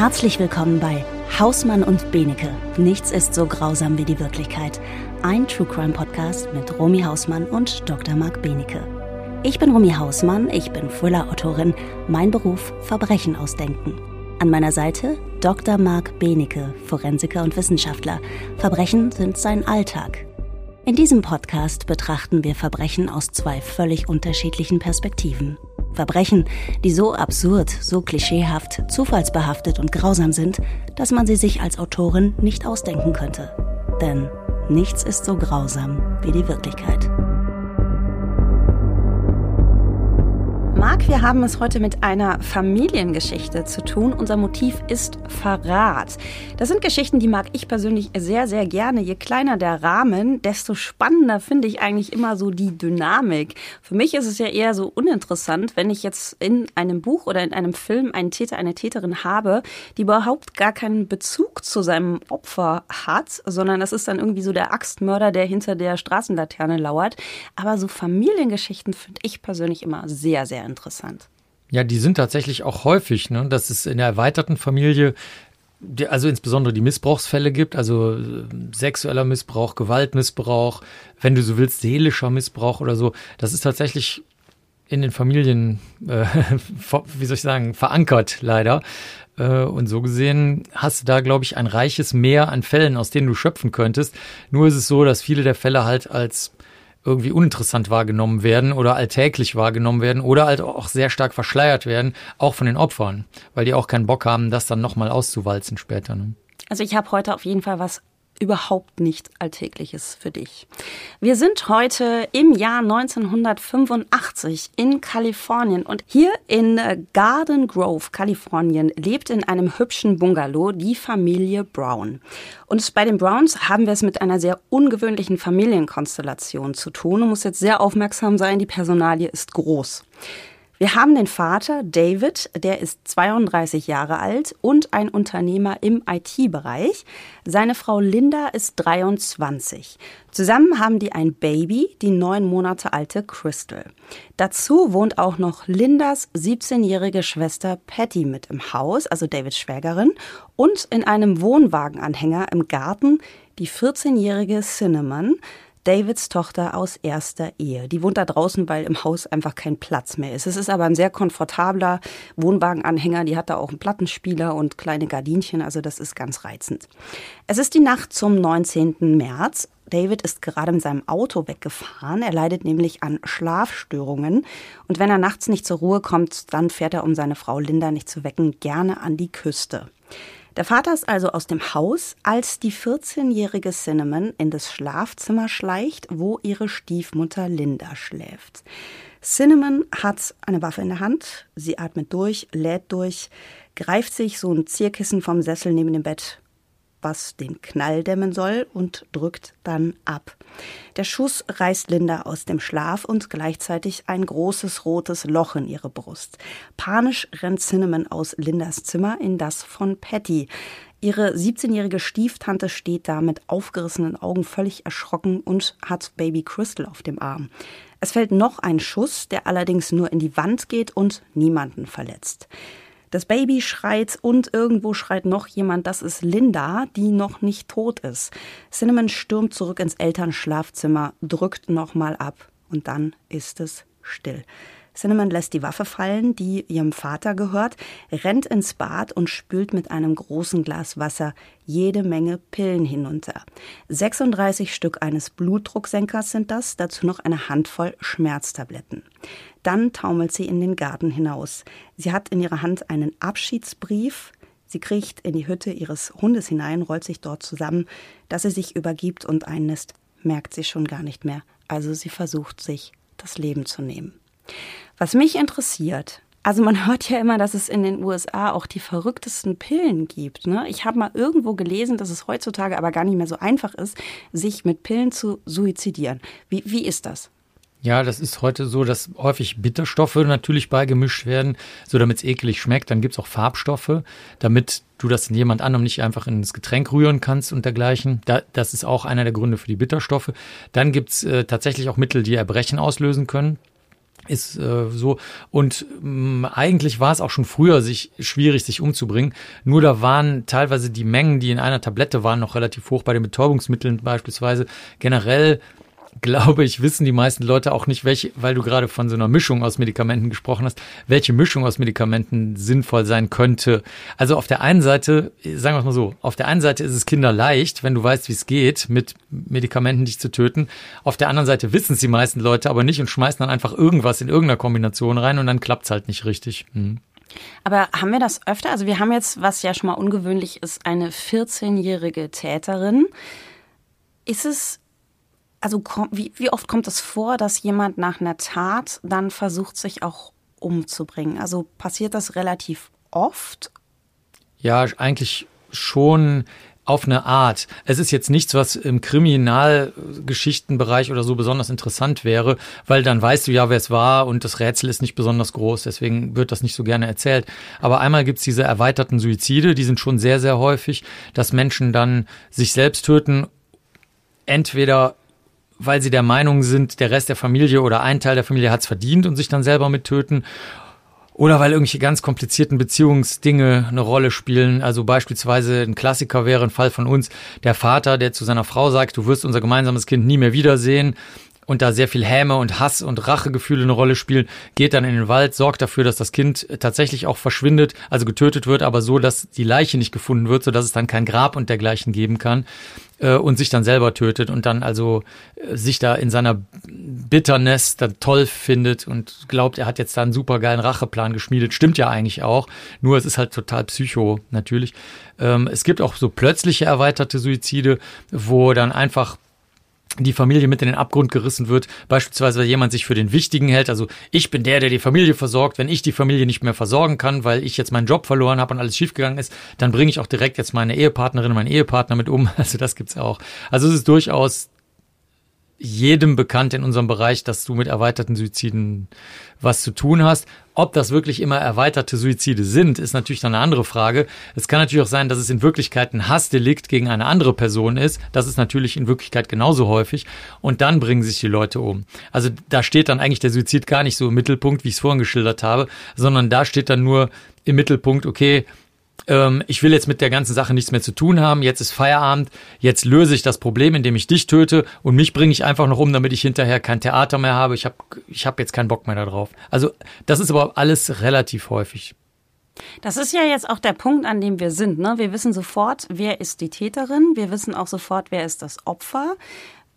Herzlich willkommen bei Hausmann und Benecke. Nichts ist so grausam wie die Wirklichkeit. Ein True Crime Podcast mit Romy Hausmann und Dr. Marc Benecke. Ich bin Romy Hausmann, ich bin Thriller-Autorin. Mein Beruf Verbrechen ausdenken. An meiner Seite Dr. Marc Benecke, Forensiker und Wissenschaftler. Verbrechen sind sein Alltag. In diesem Podcast betrachten wir Verbrechen aus zwei völlig unterschiedlichen Perspektiven. Verbrechen, die so absurd, so klischeehaft, zufallsbehaftet und grausam sind, dass man sie sich als Autorin nicht ausdenken könnte. Denn nichts ist so grausam wie die Wirklichkeit. Marc, wir haben es heute mit einer Familiengeschichte zu tun. Unser Motiv ist Verrat. Das sind Geschichten, die mag ich persönlich sehr, sehr gerne. Je kleiner der Rahmen, desto spannender finde ich eigentlich immer so die Dynamik. Für mich ist es ja eher so uninteressant, wenn ich jetzt in einem Buch oder in einem Film einen Täter, eine Täterin habe, die überhaupt gar keinen Bezug zu seinem Opfer hat, sondern das ist dann irgendwie so der Axtmörder, der hinter der Straßenlaterne lauert. Aber so Familiengeschichten finde ich persönlich immer sehr, sehr interessant. Ja, die sind tatsächlich auch häufig, ne? dass es in der erweiterten Familie also insbesondere die Missbrauchsfälle gibt, also äh, sexueller Missbrauch, Gewaltmissbrauch, wenn du so willst, seelischer Missbrauch oder so. Das ist tatsächlich in den Familien, äh, wie soll ich sagen, verankert leider. Äh, und so gesehen hast du da, glaube ich, ein reiches Meer an Fällen, aus denen du schöpfen könntest. Nur ist es so, dass viele der Fälle halt als irgendwie uninteressant wahrgenommen werden oder alltäglich wahrgenommen werden oder halt auch sehr stark verschleiert werden, auch von den Opfern, weil die auch keinen Bock haben, das dann nochmal auszuwalzen später. Ne? Also ich habe heute auf jeden Fall was überhaupt nicht Alltägliches für dich. Wir sind heute im Jahr 1985 in Kalifornien und hier in Garden Grove, Kalifornien, lebt in einem hübschen Bungalow die Familie Brown. Und bei den Browns haben wir es mit einer sehr ungewöhnlichen Familienkonstellation zu tun. Du musst jetzt sehr aufmerksam sein, die Personalie ist groß. Wir haben den Vater David, der ist 32 Jahre alt und ein Unternehmer im IT-Bereich. Seine Frau Linda ist 23. Zusammen haben die ein Baby, die neun Monate alte Crystal. Dazu wohnt auch noch Lindas 17-jährige Schwester Patty mit im Haus, also Davids Schwägerin, und in einem Wohnwagenanhänger im Garten die 14-jährige Cinnamon, Davids Tochter aus erster Ehe. Die wohnt da draußen, weil im Haus einfach kein Platz mehr ist. Es ist aber ein sehr komfortabler Wohnwagenanhänger. Die hat da auch einen Plattenspieler und kleine Gardinchen. Also das ist ganz reizend. Es ist die Nacht zum 19. März. David ist gerade mit seinem Auto weggefahren. Er leidet nämlich an Schlafstörungen. Und wenn er nachts nicht zur Ruhe kommt, dann fährt er, um seine Frau Linda nicht zu wecken, gerne an die Küste. Der Vater ist also aus dem Haus, als die 14-jährige Cinnamon in das Schlafzimmer schleicht, wo ihre Stiefmutter Linda schläft. Cinnamon hat eine Waffe in der Hand, sie atmet durch, lädt durch, greift sich so ein Zierkissen vom Sessel neben dem Bett was den Knall dämmen soll und drückt dann ab. Der Schuss reißt Linda aus dem Schlaf und gleichzeitig ein großes rotes Loch in ihre Brust. Panisch rennt Cinnamon aus Lindas Zimmer in das von Patty. Ihre 17-jährige Stieftante steht da mit aufgerissenen Augen völlig erschrocken und hat Baby Crystal auf dem Arm. Es fällt noch ein Schuss, der allerdings nur in die Wand geht und niemanden verletzt. Das Baby schreit und irgendwo schreit noch jemand, das ist Linda, die noch nicht tot ist. Cinnamon stürmt zurück ins Elternschlafzimmer, drückt nochmal ab und dann ist es still. Cinnamon lässt die Waffe fallen, die ihrem Vater gehört, rennt ins Bad und spült mit einem großen Glas Wasser jede Menge Pillen hinunter. 36 Stück eines Blutdrucksenkers sind das, dazu noch eine Handvoll Schmerztabletten. Dann taumelt sie in den Garten hinaus. Sie hat in ihrer Hand einen Abschiedsbrief. Sie kriecht in die Hütte ihres Hundes hinein, rollt sich dort zusammen. Dass sie sich übergibt und einlässt, merkt sie schon gar nicht mehr. Also sie versucht sich das Leben zu nehmen. Was mich interessiert, also man hört ja immer, dass es in den USA auch die verrücktesten Pillen gibt. Ne? Ich habe mal irgendwo gelesen, dass es heutzutage aber gar nicht mehr so einfach ist, sich mit Pillen zu suizidieren. Wie, wie ist das? Ja, das ist heute so, dass häufig Bitterstoffe natürlich beigemischt werden, so damit es eklig schmeckt. Dann gibt es auch Farbstoffe, damit du das in jemand anderem nicht einfach ins Getränk rühren kannst und dergleichen. Da, das ist auch einer der Gründe für die Bitterstoffe. Dann gibt's äh, tatsächlich auch Mittel, die Erbrechen auslösen können. Ist äh, so. Und mh, mm, eigentlich war es auch schon früher sich schwierig sich umzubringen. Nur da waren teilweise die Mengen die in einer Tablette waren noch relativ hoch. Bei den Betäubungsmitteln beispielsweise. Generell glaube ich, wissen die meisten Leute auch nicht, welche, weil du gerade von so einer Mischung aus Medikamenten gesprochen hast, welche Mischung aus Medikamenten sinnvoll sein könnte. Also auf der einen Seite, sagen wir es mal so, auf der einen Seite ist es kinderleicht, wenn du weißt, wie es geht, mit Medikamenten dich zu töten. Auf der anderen Seite wissen es die meisten Leute aber nicht und schmeißen dann einfach irgendwas in irgendeiner Kombination rein und dann klappt es halt nicht richtig. Hm. Aber haben wir das öfter? Also wir haben jetzt, was ja schon mal ungewöhnlich ist, eine 14-jährige Täterin. Ist es also wie, wie oft kommt es vor, dass jemand nach einer Tat dann versucht, sich auch umzubringen? Also passiert das relativ oft? Ja, eigentlich schon auf eine Art. Es ist jetzt nichts, was im Kriminalgeschichtenbereich oder so besonders interessant wäre, weil dann weißt du ja, wer es war und das Rätsel ist nicht besonders groß, deswegen wird das nicht so gerne erzählt. Aber einmal gibt's diese erweiterten Suizide, die sind schon sehr, sehr häufig, dass Menschen dann sich selbst töten, entweder weil sie der Meinung sind, der Rest der Familie oder ein Teil der Familie hat es verdient und sich dann selber mit töten. Oder weil irgendwelche ganz komplizierten Beziehungsdinge eine Rolle spielen. Also beispielsweise ein Klassiker wäre ein Fall von uns, der Vater, der zu seiner Frau sagt, du wirst unser gemeinsames Kind nie mehr wiedersehen und da sehr viel Häme und Hass und Rachegefühle eine Rolle spielen, geht dann in den Wald, sorgt dafür, dass das Kind tatsächlich auch verschwindet, also getötet wird, aber so, dass die Leiche nicht gefunden wird, sodass es dann kein Grab und dergleichen geben kann äh, und sich dann selber tötet und dann also äh, sich da in seiner Bitterness dann toll findet und glaubt, er hat jetzt da einen supergeilen Racheplan geschmiedet. Stimmt ja eigentlich auch, nur es ist halt total psycho natürlich. Ähm, es gibt auch so plötzliche erweiterte Suizide, wo dann einfach die Familie mit in den Abgrund gerissen wird, beispielsweise weil jemand sich für den Wichtigen hält, also ich bin der, der die Familie versorgt, wenn ich die Familie nicht mehr versorgen kann, weil ich jetzt meinen Job verloren habe und alles schiefgegangen ist, dann bringe ich auch direkt jetzt meine Ehepartnerin, meinen Ehepartner mit um, also das gibt's auch. Also es ist durchaus jedem bekannt in unserem Bereich, dass du mit erweiterten Suiziden was zu tun hast. Ob das wirklich immer erweiterte Suizide sind, ist natürlich dann eine andere Frage. Es kann natürlich auch sein, dass es in Wirklichkeit ein Hassdelikt gegen eine andere Person ist. Das ist natürlich in Wirklichkeit genauso häufig. Und dann bringen sich die Leute um. Also da steht dann eigentlich der Suizid gar nicht so im Mittelpunkt, wie ich es vorhin geschildert habe, sondern da steht dann nur im Mittelpunkt, okay, ähm, ich will jetzt mit der ganzen Sache nichts mehr zu tun haben, jetzt ist Feierabend, jetzt löse ich das Problem, indem ich dich töte und mich bringe ich einfach noch um, damit ich hinterher kein Theater mehr habe. Ich habe ich hab jetzt keinen Bock mehr darauf. Also das ist aber alles relativ häufig. Das ist ja jetzt auch der Punkt, an dem wir sind. Ne? Wir wissen sofort, wer ist die Täterin. Wir wissen auch sofort, wer ist das Opfer.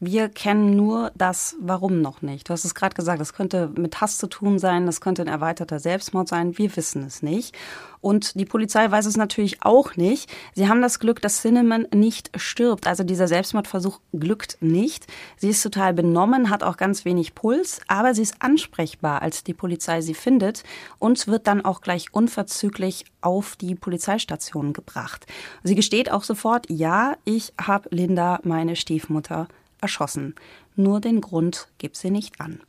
Wir kennen nur das Warum noch nicht. Du hast es gerade gesagt, das könnte mit Hass zu tun sein, das könnte ein erweiterter Selbstmord sein. Wir wissen es nicht. Und die Polizei weiß es natürlich auch nicht. Sie haben das Glück, dass Cinnamon nicht stirbt. Also dieser Selbstmordversuch glückt nicht. Sie ist total benommen, hat auch ganz wenig Puls, aber sie ist ansprechbar, als die Polizei sie findet und wird dann auch gleich unverzüglich auf die Polizeistation gebracht. Sie gesteht auch sofort, ja, ich habe Linda, meine Stiefmutter, erschossen. Nur den Grund gibt sie nicht an.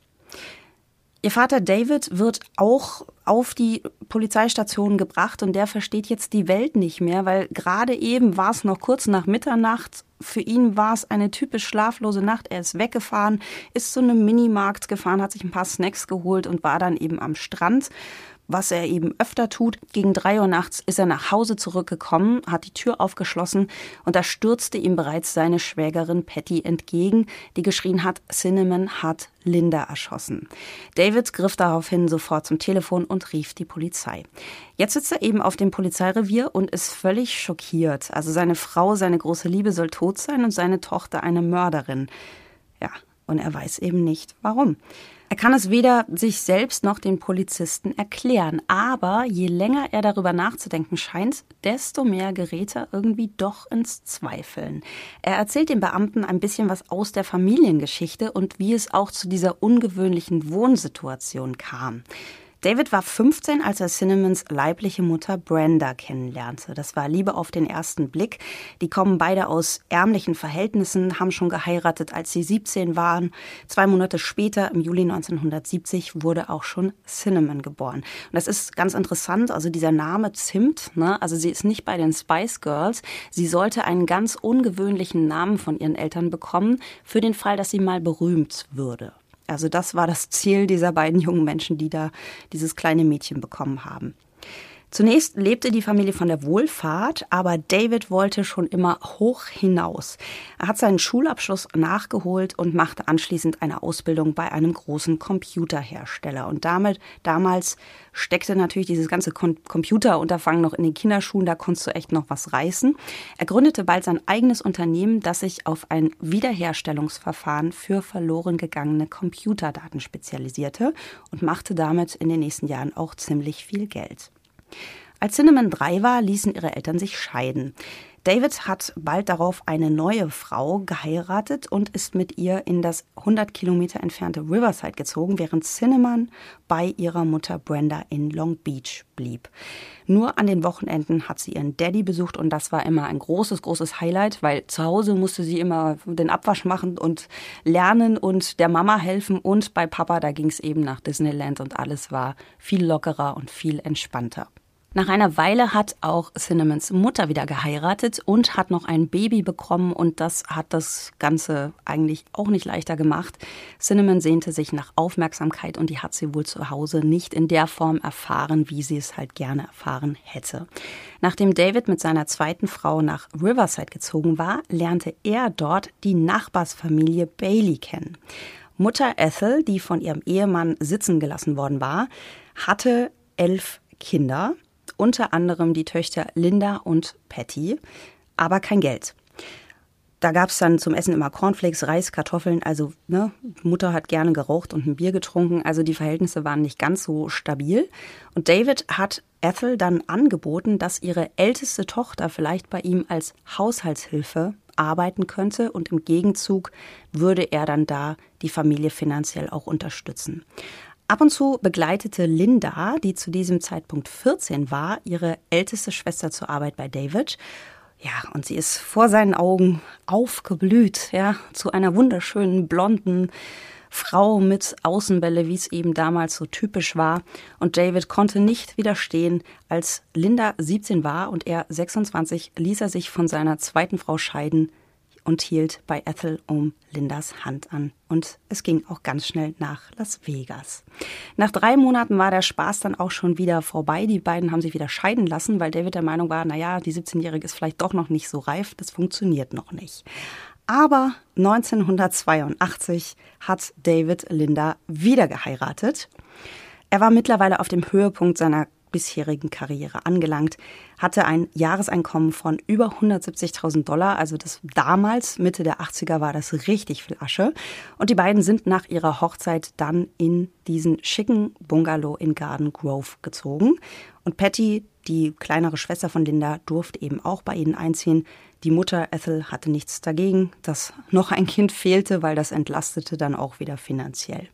Ihr Vater David wird auch auf die Polizeistation gebracht und der versteht jetzt die Welt nicht mehr, weil gerade eben war es noch kurz nach Mitternacht. Für ihn war es eine typisch schlaflose Nacht. Er ist weggefahren, ist zu einem Minimarkt gefahren, hat sich ein paar Snacks geholt und war dann eben am Strand was er eben öfter tut. Gegen drei Uhr nachts ist er nach Hause zurückgekommen, hat die Tür aufgeschlossen und da stürzte ihm bereits seine Schwägerin Patty entgegen, die geschrien hat, Cinnamon hat Linda erschossen. David griff daraufhin sofort zum Telefon und rief die Polizei. Jetzt sitzt er eben auf dem Polizeirevier und ist völlig schockiert. Also seine Frau, seine große Liebe soll tot sein und seine Tochter eine Mörderin. Ja, und er weiß eben nicht warum. Er kann es weder sich selbst noch den Polizisten erklären. Aber je länger er darüber nachzudenken scheint, desto mehr gerät er irgendwie doch ins Zweifeln. Er erzählt den Beamten ein bisschen was aus der Familiengeschichte und wie es auch zu dieser ungewöhnlichen Wohnsituation kam. David war 15, als er Cinnamons leibliche Mutter Brenda kennenlernte. Das war Liebe auf den ersten Blick. Die kommen beide aus ärmlichen Verhältnissen, haben schon geheiratet, als sie 17 waren. Zwei Monate später, im Juli 1970, wurde auch schon Cinnamon geboren. Und das ist ganz interessant, also dieser Name Zimt, ne? also sie ist nicht bei den Spice Girls. Sie sollte einen ganz ungewöhnlichen Namen von ihren Eltern bekommen, für den Fall, dass sie mal berühmt würde. Also das war das Ziel dieser beiden jungen Menschen, die da dieses kleine Mädchen bekommen haben. Zunächst lebte die Familie von der Wohlfahrt, aber David wollte schon immer hoch hinaus. Er hat seinen Schulabschluss nachgeholt und machte anschließend eine Ausbildung bei einem großen Computerhersteller. Und damit, damals steckte natürlich dieses ganze Computerunterfangen noch in den Kinderschuhen, da konntest du echt noch was reißen. Er gründete bald sein eigenes Unternehmen, das sich auf ein Wiederherstellungsverfahren für verloren gegangene Computerdaten spezialisierte und machte damit in den nächsten Jahren auch ziemlich viel Geld. Als Cinnamon drei war, ließen ihre Eltern sich scheiden. David hat bald darauf eine neue Frau geheiratet und ist mit ihr in das 100 Kilometer entfernte Riverside gezogen, während Cinnamon bei ihrer Mutter Brenda in Long Beach blieb. Nur an den Wochenenden hat sie ihren Daddy besucht und das war immer ein großes, großes Highlight, weil zu Hause musste sie immer den Abwasch machen und lernen und der Mama helfen und bei Papa, da ging es eben nach Disneyland und alles war viel lockerer und viel entspannter. Nach einer Weile hat auch Cinnamons Mutter wieder geheiratet und hat noch ein Baby bekommen und das hat das Ganze eigentlich auch nicht leichter gemacht. Cinnamon sehnte sich nach Aufmerksamkeit und die hat sie wohl zu Hause nicht in der Form erfahren, wie sie es halt gerne erfahren hätte. Nachdem David mit seiner zweiten Frau nach Riverside gezogen war, lernte er dort die Nachbarsfamilie Bailey kennen. Mutter Ethel, die von ihrem Ehemann sitzen gelassen worden war, hatte elf Kinder unter anderem die Töchter Linda und Patty, aber kein Geld. Da gab es dann zum Essen immer Cornflakes, Reis, Kartoffeln. Also ne, Mutter hat gerne geraucht und ein Bier getrunken. Also die Verhältnisse waren nicht ganz so stabil. Und David hat Ethel dann angeboten, dass ihre älteste Tochter vielleicht bei ihm als Haushaltshilfe arbeiten könnte und im Gegenzug würde er dann da die Familie finanziell auch unterstützen. Ab und zu begleitete Linda, die zu diesem Zeitpunkt 14 war, ihre älteste Schwester zur Arbeit bei David. Ja, und sie ist vor seinen Augen aufgeblüht, ja, zu einer wunderschönen blonden Frau mit Außenbälle, wie es eben damals so typisch war. Und David konnte nicht widerstehen. Als Linda 17 war und er 26, ließ er sich von seiner zweiten Frau scheiden und hielt bei Ethel um Lindas Hand an. Und es ging auch ganz schnell nach Las Vegas. Nach drei Monaten war der Spaß dann auch schon wieder vorbei. Die beiden haben sich wieder scheiden lassen, weil David der Meinung war, naja, die 17-Jährige ist vielleicht doch noch nicht so reif, das funktioniert noch nicht. Aber 1982 hat David Linda wieder geheiratet. Er war mittlerweile auf dem Höhepunkt seiner bisherigen Karriere angelangt, hatte ein Jahreseinkommen von über 170.000 Dollar, also das damals, Mitte der 80er, war das richtig viel Asche. Und die beiden sind nach ihrer Hochzeit dann in diesen schicken Bungalow in Garden Grove gezogen. Und Patty, die kleinere Schwester von Linda, durfte eben auch bei ihnen einziehen. Die Mutter Ethel hatte nichts dagegen, dass noch ein Kind fehlte, weil das entlastete dann auch wieder finanziell.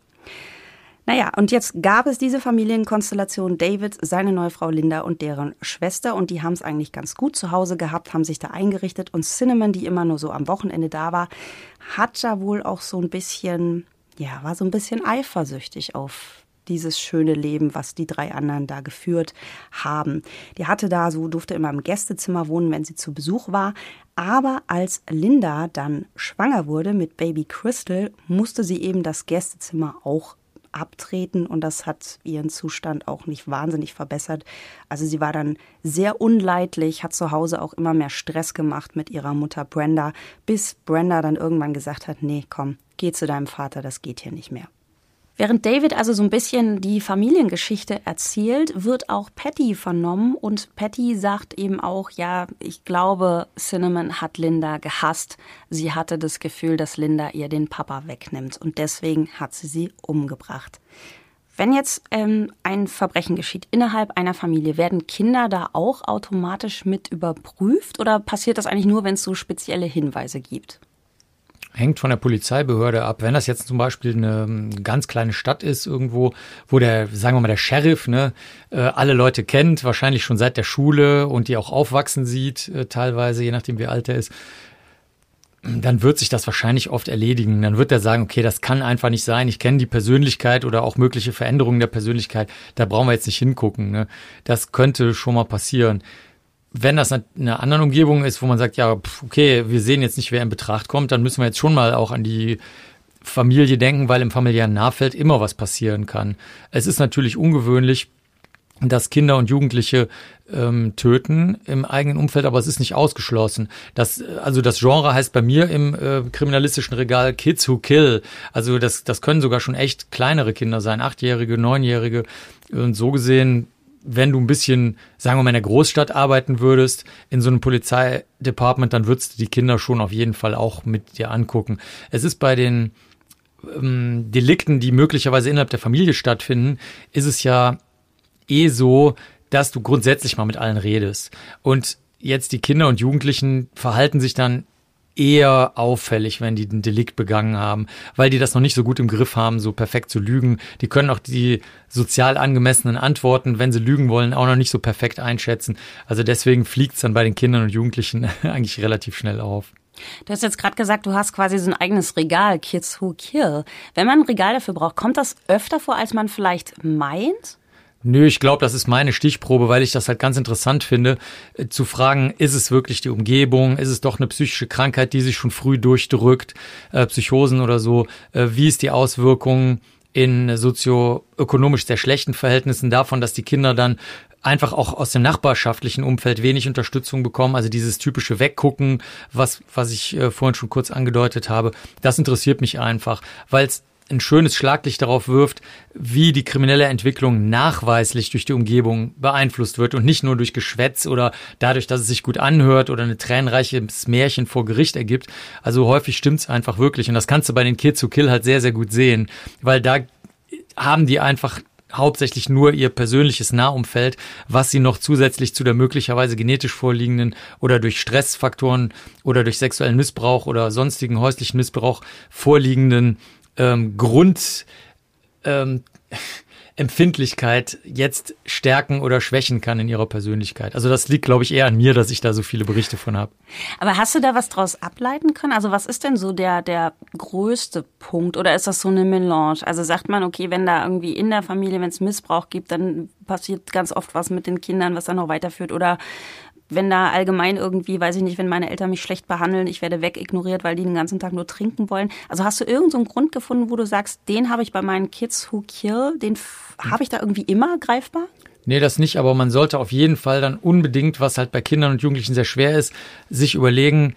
Naja, und jetzt gab es diese Familienkonstellation David, seine neue Frau Linda und deren Schwester und die haben es eigentlich ganz gut zu Hause gehabt, haben sich da eingerichtet und Cinnamon, die immer nur so am Wochenende da war, hat da wohl auch so ein bisschen, ja, war so ein bisschen eifersüchtig auf dieses schöne Leben, was die drei anderen da geführt haben. Die hatte da so, durfte immer im Gästezimmer wohnen, wenn sie zu Besuch war. Aber als Linda dann schwanger wurde mit Baby Crystal, musste sie eben das Gästezimmer auch abtreten und das hat ihren Zustand auch nicht wahnsinnig verbessert. Also sie war dann sehr unleidlich, hat zu Hause auch immer mehr Stress gemacht mit ihrer Mutter Brenda, bis Brenda dann irgendwann gesagt hat, nee, komm, geh zu deinem Vater, das geht hier nicht mehr. Während David also so ein bisschen die Familiengeschichte erzählt, wird auch Patty vernommen und Patty sagt eben auch, ja, ich glaube, Cinnamon hat Linda gehasst. Sie hatte das Gefühl, dass Linda ihr den Papa wegnimmt und deswegen hat sie sie umgebracht. Wenn jetzt ähm, ein Verbrechen geschieht innerhalb einer Familie, werden Kinder da auch automatisch mit überprüft oder passiert das eigentlich nur, wenn es so spezielle Hinweise gibt? Hängt von der Polizeibehörde ab. Wenn das jetzt zum Beispiel eine ähm, ganz kleine Stadt ist irgendwo, wo der, sagen wir mal, der Sheriff ne, äh, alle Leute kennt, wahrscheinlich schon seit der Schule und die auch aufwachsen sieht, äh, teilweise, je nachdem wie alt er ist, dann wird sich das wahrscheinlich oft erledigen. Dann wird er sagen, okay, das kann einfach nicht sein. Ich kenne die Persönlichkeit oder auch mögliche Veränderungen der Persönlichkeit. Da brauchen wir jetzt nicht hingucken. Ne? Das könnte schon mal passieren wenn das in einer anderen Umgebung ist, wo man sagt, ja, okay, wir sehen jetzt nicht, wer in Betracht kommt, dann müssen wir jetzt schon mal auch an die Familie denken, weil im familiären Nahfeld immer was passieren kann. Es ist natürlich ungewöhnlich, dass Kinder und Jugendliche ähm, töten im eigenen Umfeld, aber es ist nicht ausgeschlossen. Das, also das Genre heißt bei mir im äh, kriminalistischen Regal Kids Who Kill. Also das, das können sogar schon echt kleinere Kinder sein, achtjährige, neunjährige. Und so gesehen, wenn du ein bisschen, sagen wir mal, in der Großstadt arbeiten würdest, in so einem Polizeidepartment, dann würdest du die Kinder schon auf jeden Fall auch mit dir angucken. Es ist bei den ähm, Delikten, die möglicherweise innerhalb der Familie stattfinden, ist es ja eh so, dass du grundsätzlich mal mit allen redest. Und jetzt die Kinder und Jugendlichen verhalten sich dann eher auffällig, wenn die den Delikt begangen haben, weil die das noch nicht so gut im Griff haben, so perfekt zu lügen. Die können auch die sozial angemessenen Antworten, wenn sie lügen wollen, auch noch nicht so perfekt einschätzen. Also deswegen fliegt es dann bei den Kindern und Jugendlichen eigentlich relativ schnell auf. Du hast jetzt gerade gesagt, du hast quasi so ein eigenes Regal, Kids Who Kill. Wenn man ein Regal dafür braucht, kommt das öfter vor, als man vielleicht meint? Nö, ich glaube, das ist meine Stichprobe, weil ich das halt ganz interessant finde, äh, zu fragen, ist es wirklich die Umgebung, ist es doch eine psychische Krankheit, die sich schon früh durchdrückt, äh, Psychosen oder so, äh, wie ist die Auswirkung in sozioökonomisch sehr schlechten Verhältnissen davon, dass die Kinder dann einfach auch aus dem nachbarschaftlichen Umfeld wenig Unterstützung bekommen. Also dieses typische Weggucken, was, was ich äh, vorhin schon kurz angedeutet habe, das interessiert mich einfach, weil es ein schönes Schlaglicht darauf wirft, wie die kriminelle Entwicklung nachweislich durch die Umgebung beeinflusst wird und nicht nur durch Geschwätz oder dadurch, dass es sich gut anhört oder eine tränenreiches Märchen vor Gericht ergibt. Also häufig stimmt's einfach wirklich und das kannst du bei den Kids to Kill halt sehr, sehr gut sehen, weil da haben die einfach hauptsächlich nur ihr persönliches Nahumfeld, was sie noch zusätzlich zu der möglicherweise genetisch vorliegenden oder durch Stressfaktoren oder durch sexuellen Missbrauch oder sonstigen häuslichen Missbrauch vorliegenden ähm, Grund ähm, jetzt stärken oder schwächen kann in ihrer Persönlichkeit. Also das liegt, glaube ich, eher an mir, dass ich da so viele Berichte von habe. Aber hast du da was draus ableiten können? Also was ist denn so der, der größte Punkt oder ist das so eine Melange? Also sagt man, okay, wenn da irgendwie in der Familie, wenn es Missbrauch gibt, dann passiert ganz oft was mit den Kindern, was dann noch weiterführt oder wenn da allgemein irgendwie, weiß ich nicht, wenn meine Eltern mich schlecht behandeln, ich werde wegignoriert, weil die den ganzen Tag nur trinken wollen. Also hast du irgendeinen so Grund gefunden, wo du sagst, den habe ich bei meinen Kids Who Kill, den habe ich da irgendwie immer greifbar? Nee, das nicht, aber man sollte auf jeden Fall dann unbedingt, was halt bei Kindern und Jugendlichen sehr schwer ist, sich überlegen,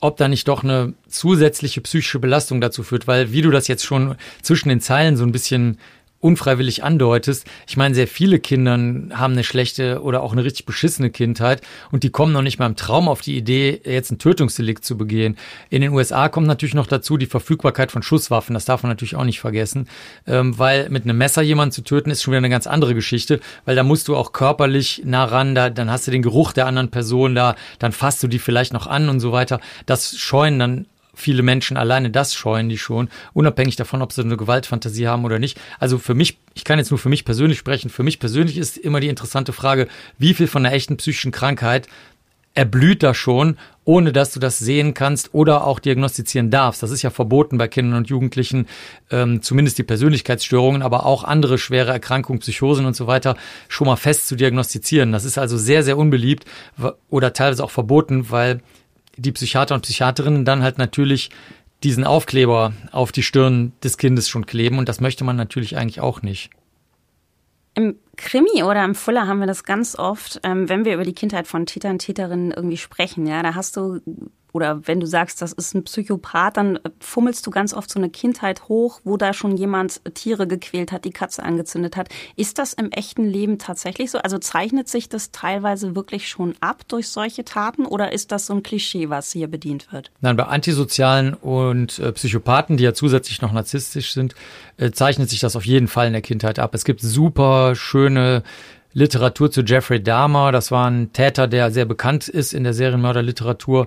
ob da nicht doch eine zusätzliche psychische Belastung dazu führt, weil wie du das jetzt schon zwischen den Zeilen so ein bisschen unfreiwillig andeutest. Ich meine, sehr viele Kinder haben eine schlechte oder auch eine richtig beschissene Kindheit und die kommen noch nicht mal im Traum auf die Idee, jetzt ein Tötungsdelikt zu begehen. In den USA kommt natürlich noch dazu die Verfügbarkeit von Schusswaffen. Das darf man natürlich auch nicht vergessen, ähm, weil mit einem Messer jemanden zu töten ist schon wieder eine ganz andere Geschichte, weil da musst du auch körperlich nah ran, da, dann hast du den Geruch der anderen Person da, dann fasst du die vielleicht noch an und so weiter. Das scheuen dann viele Menschen alleine das scheuen die schon, unabhängig davon, ob sie eine Gewaltfantasie haben oder nicht. Also für mich, ich kann jetzt nur für mich persönlich sprechen, für mich persönlich ist immer die interessante Frage, wie viel von einer echten psychischen Krankheit erblüht da schon, ohne dass du das sehen kannst oder auch diagnostizieren darfst. Das ist ja verboten bei Kindern und Jugendlichen, ähm, zumindest die Persönlichkeitsstörungen, aber auch andere schwere Erkrankungen, Psychosen und so weiter, schon mal fest zu diagnostizieren. Das ist also sehr, sehr unbeliebt oder teilweise auch verboten, weil die Psychiater und Psychiaterinnen dann halt natürlich diesen Aufkleber auf die Stirn des Kindes schon kleben und das möchte man natürlich eigentlich auch nicht. Im Krimi oder im Fuller haben wir das ganz oft, ähm, wenn wir über die Kindheit von Tätern, Täterinnen irgendwie sprechen. Ja, da hast du oder wenn du sagst, das ist ein Psychopath, dann äh, fummelst du ganz oft so eine Kindheit hoch, wo da schon jemand Tiere gequält hat, die Katze angezündet hat. Ist das im echten Leben tatsächlich so? Also zeichnet sich das teilweise wirklich schon ab durch solche Taten oder ist das so ein Klischee, was hier bedient wird? Nein, bei Antisozialen und äh, Psychopathen, die ja zusätzlich noch narzisstisch sind, äh, zeichnet sich das auf jeden Fall in der Kindheit ab. Es gibt super schöne Literatur zu Jeffrey Dahmer. Das war ein Täter, der sehr bekannt ist in der Serienmörderliteratur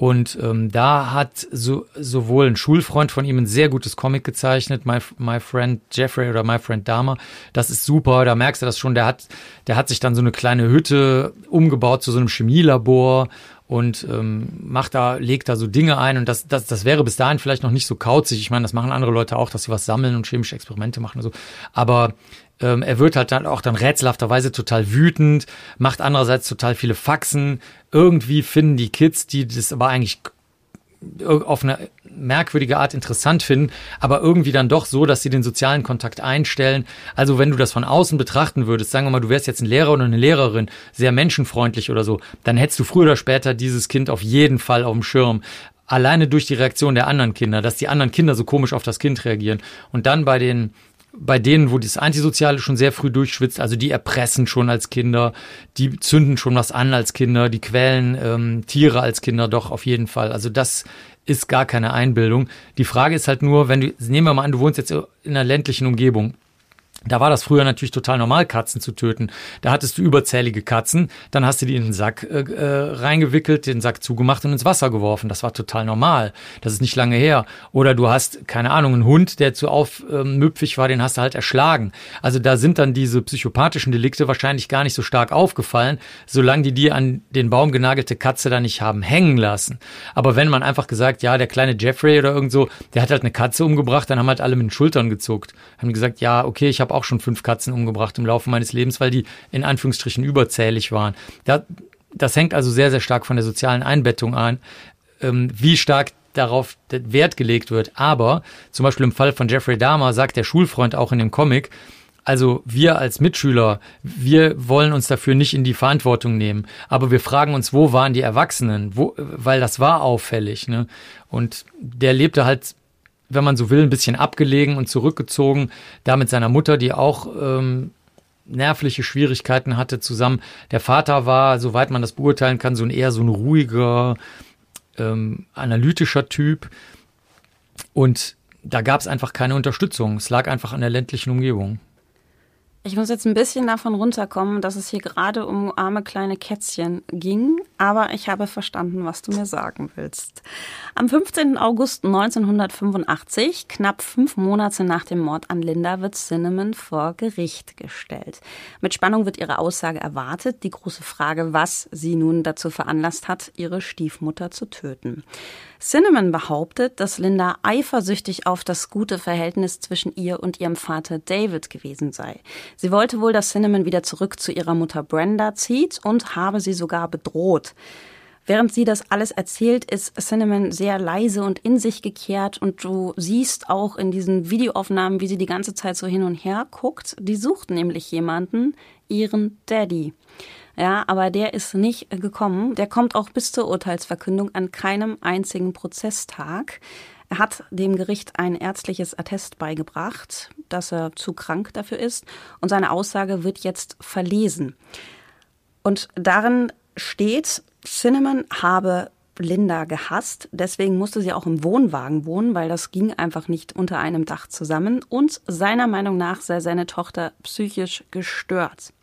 und ähm, da hat so, sowohl ein Schulfreund von ihm ein sehr gutes Comic gezeichnet, My, My Friend Jeffrey oder My Friend Dahmer. Das ist super, da merkst du das schon. Der hat, der hat sich dann so eine kleine Hütte umgebaut zu so einem Chemielabor und ähm, macht da, legt da so Dinge ein und das, das, das wäre bis dahin vielleicht noch nicht so kauzig. Ich meine, das machen andere Leute auch, dass sie was sammeln und chemische Experimente machen und so. Aber ähm, er wird halt dann auch dann rätselhafterweise total wütend, macht andererseits total viele Faxen. Irgendwie finden die Kids, die das aber eigentlich auf eine merkwürdige Art interessant finden, aber irgendwie dann doch so, dass sie den sozialen Kontakt einstellen. Also wenn du das von außen betrachten würdest, sagen wir mal, du wärst jetzt ein Lehrer oder eine Lehrerin, sehr menschenfreundlich oder so, dann hättest du früher oder später dieses Kind auf jeden Fall auf dem Schirm alleine durch die Reaktion der anderen Kinder, dass die anderen Kinder so komisch auf das Kind reagieren. Und dann bei den bei denen, wo das Antisoziale schon sehr früh durchschwitzt, also die erpressen schon als Kinder, die zünden schon was an als Kinder, die quälen ähm, Tiere als Kinder doch auf jeden Fall. Also das ist gar keine Einbildung. Die Frage ist halt nur, wenn du, nehmen wir mal an, du wohnst jetzt in einer ländlichen Umgebung da war das früher natürlich total normal, Katzen zu töten. Da hattest du überzählige Katzen, dann hast du die in den Sack äh, äh, reingewickelt, den Sack zugemacht und ins Wasser geworfen. Das war total normal. Das ist nicht lange her. Oder du hast, keine Ahnung, einen Hund, der zu aufmüpfig war, den hast du halt erschlagen. Also da sind dann diese psychopathischen Delikte wahrscheinlich gar nicht so stark aufgefallen, solange die dir an den Baum genagelte Katze da nicht haben hängen lassen. Aber wenn man einfach gesagt, ja, der kleine Jeffrey oder irgend so, der hat halt eine Katze umgebracht, dann haben halt alle mit den Schultern gezuckt. Haben gesagt, ja, okay, ich habe habe auch schon fünf Katzen umgebracht im Laufe meines Lebens, weil die in Anführungsstrichen überzählig waren. Da, das hängt also sehr, sehr stark von der sozialen Einbettung an, ähm, wie stark darauf Wert gelegt wird. Aber zum Beispiel im Fall von Jeffrey Dahmer sagt der Schulfreund auch in dem Comic, also wir als Mitschüler, wir wollen uns dafür nicht in die Verantwortung nehmen, aber wir fragen uns, wo waren die Erwachsenen? Wo, weil das war auffällig. Ne? Und der lebte halt wenn man so will, ein bisschen abgelegen und zurückgezogen, da mit seiner Mutter, die auch ähm, nervliche Schwierigkeiten hatte, zusammen. Der Vater war, soweit man das beurteilen kann, so ein eher so ein ruhiger, ähm, analytischer Typ. Und da gab es einfach keine Unterstützung. Es lag einfach an der ländlichen Umgebung. Ich muss jetzt ein bisschen davon runterkommen, dass es hier gerade um arme kleine Kätzchen ging, aber ich habe verstanden, was du mir sagen willst. Am 15. August 1985, knapp fünf Monate nach dem Mord an Linda, wird Cinnamon vor Gericht gestellt. Mit Spannung wird ihre Aussage erwartet, die große Frage, was sie nun dazu veranlasst hat, ihre Stiefmutter zu töten. Cinnamon behauptet, dass Linda eifersüchtig auf das gute Verhältnis zwischen ihr und ihrem Vater David gewesen sei. Sie wollte wohl, dass Cinnamon wieder zurück zu ihrer Mutter Brenda zieht und habe sie sogar bedroht. Während sie das alles erzählt, ist Cinnamon sehr leise und in sich gekehrt und du siehst auch in diesen Videoaufnahmen, wie sie die ganze Zeit so hin und her guckt. Die sucht nämlich jemanden, ihren Daddy. Ja, aber der ist nicht gekommen. Der kommt auch bis zur Urteilsverkündung an keinem einzigen Prozesstag. Er hat dem Gericht ein ärztliches Attest beigebracht, dass er zu krank dafür ist und seine Aussage wird jetzt verlesen. Und darin steht, Cinnamon habe Linda gehasst. Deswegen musste sie auch im Wohnwagen wohnen, weil das ging einfach nicht unter einem Dach zusammen. Und seiner Meinung nach sei seine Tochter psychisch gestört.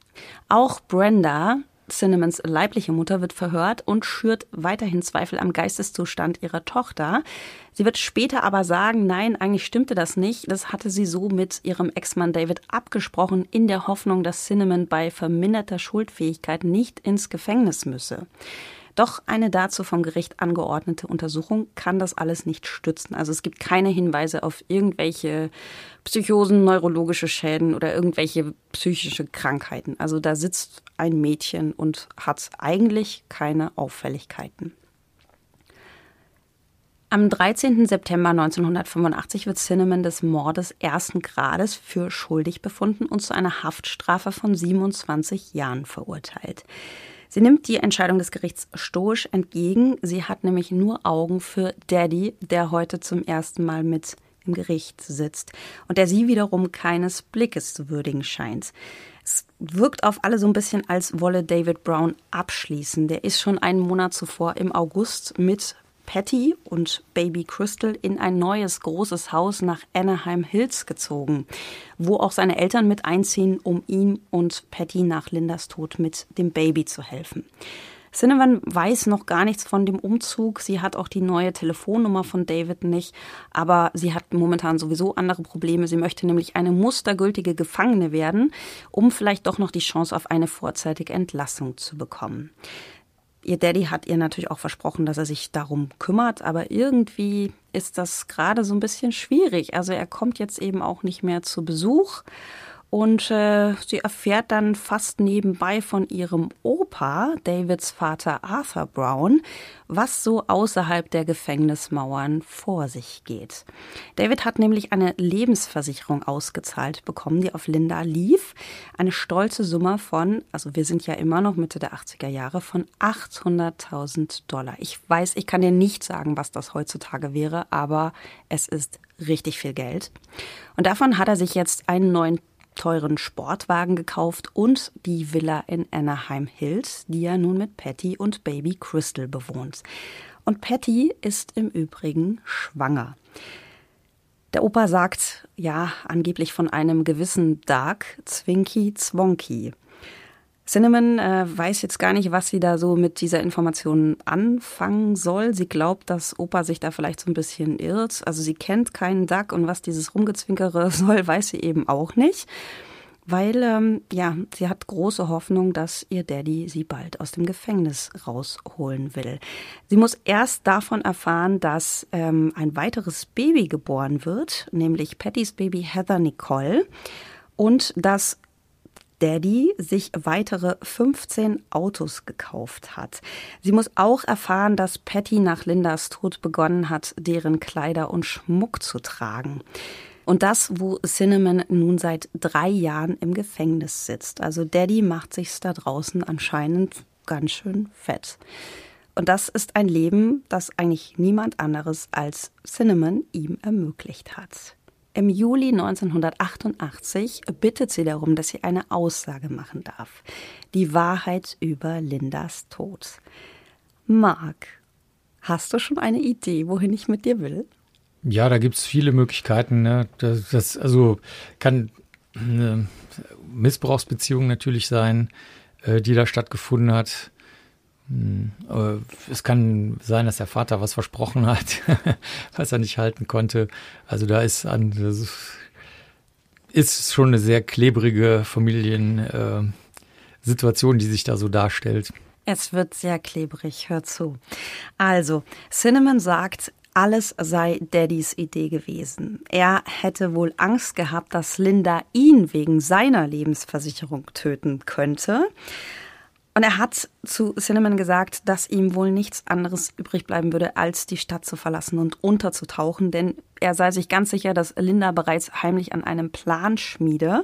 Auch Brenda, Cinnamons leibliche Mutter wird verhört und schürt weiterhin Zweifel am Geisteszustand ihrer Tochter. Sie wird später aber sagen, nein, eigentlich stimmte das nicht. Das hatte sie so mit ihrem Ex-Mann David abgesprochen, in der Hoffnung, dass Cinnamon bei verminderter Schuldfähigkeit nicht ins Gefängnis müsse. Doch eine dazu vom Gericht angeordnete Untersuchung kann das alles nicht stützen. Also es gibt keine Hinweise auf irgendwelche Psychosen, neurologische Schäden oder irgendwelche psychische Krankheiten. Also da sitzt ein Mädchen und hat eigentlich keine Auffälligkeiten. Am 13. September 1985 wird Cinnamon des Mordes ersten Grades für schuldig befunden und zu einer Haftstrafe von 27 Jahren verurteilt. Sie nimmt die Entscheidung des Gerichts stoisch entgegen. Sie hat nämlich nur Augen für Daddy, der heute zum ersten Mal mit im Gericht sitzt und der sie wiederum keines Blickes zu würdigen scheint. Es wirkt auf alle so ein bisschen, als wolle David Brown abschließen. Der ist schon einen Monat zuvor im August mit Patty und Baby Crystal in ein neues großes Haus nach Anaheim Hills gezogen, wo auch seine Eltern mit einziehen, um ihm und Patty nach Lindas Tod mit dem Baby zu helfen. Cinnamon weiß noch gar nichts von dem Umzug. Sie hat auch die neue Telefonnummer von David nicht. Aber sie hat momentan sowieso andere Probleme. Sie möchte nämlich eine mustergültige Gefangene werden, um vielleicht doch noch die Chance auf eine vorzeitige Entlassung zu bekommen ihr Daddy hat ihr natürlich auch versprochen, dass er sich darum kümmert, aber irgendwie ist das gerade so ein bisschen schwierig. Also er kommt jetzt eben auch nicht mehr zu Besuch Und äh, sie erfährt dann fast nebenbei von ihrem Opa, Davids Vater Arthur Brown, was so außerhalb der Gefängnismauern vor sich geht. David hat nämlich eine Lebensversicherung ausgezahlt bekommen, die auf Linda lief. Eine stolze Summe von, also wir sind ja immer noch Mitte der 80er Jahre, von 800.000 Dollar. Ich weiß, ich kann dir nicht sagen, was das heutzutage wäre, aber es ist richtig viel Geld. Und davon hat er sich jetzt einen neuen teuren Sportwagen gekauft und die Villa in Anaheim Hills, die er nun mit Patty und Baby Crystal bewohnt. Und Patty ist im Übrigen schwanger. Der Opa sagt, ja, angeblich von einem gewissen Dark Zwinky Zwonky. Cinnamon äh, weiß jetzt gar nicht, was sie da so mit dieser Information anfangen soll. Sie glaubt, dass Opa sich da vielleicht so ein bisschen irrt. Also sie kennt keinen Duck und was dieses Rumgezwinkere soll, weiß sie eben auch nicht. Weil, ähm, ja, sie hat große Hoffnung, dass ihr Daddy sie bald aus dem Gefängnis rausholen will. Sie muss erst davon erfahren, dass ähm, ein weiteres Baby geboren wird, nämlich Pattys Baby Heather Nicole. Und dass Daddy sich weitere 15 Autos gekauft hat. Sie muss auch erfahren, dass Patty nach Lindas Tod begonnen hat, deren Kleider und Schmuck zu tragen. Und das, wo Cinnamon nun seit drei Jahren im Gefängnis sitzt. Also Daddy macht sich's da draußen anscheinend ganz schön fett. Und das ist ein Leben, das eigentlich niemand anderes als Cinnamon ihm ermöglicht hat. Im Juli 1988 bittet sie darum, dass sie eine Aussage machen darf. Die Wahrheit über Lindas Tod. Marc, hast du schon eine Idee, wohin ich mit dir will? Ja, da gibt es viele Möglichkeiten. Ne? Das, das, also kann eine Missbrauchsbeziehung natürlich sein, äh, die da stattgefunden hat. Hm, es kann sein, dass der Vater was versprochen hat, was er nicht halten konnte. Also da ist an, ist schon eine sehr klebrige Familiensituation, äh, die sich da so darstellt. Es wird sehr klebrig, hör zu. Also, Cinnamon sagt, alles sei Daddys Idee gewesen. Er hätte wohl Angst gehabt, dass Linda ihn wegen seiner Lebensversicherung töten könnte. Und er hat zu Cinnamon gesagt, dass ihm wohl nichts anderes übrig bleiben würde, als die Stadt zu verlassen und unterzutauchen, denn er sei sich ganz sicher, dass Linda bereits heimlich an einem Plan schmiede.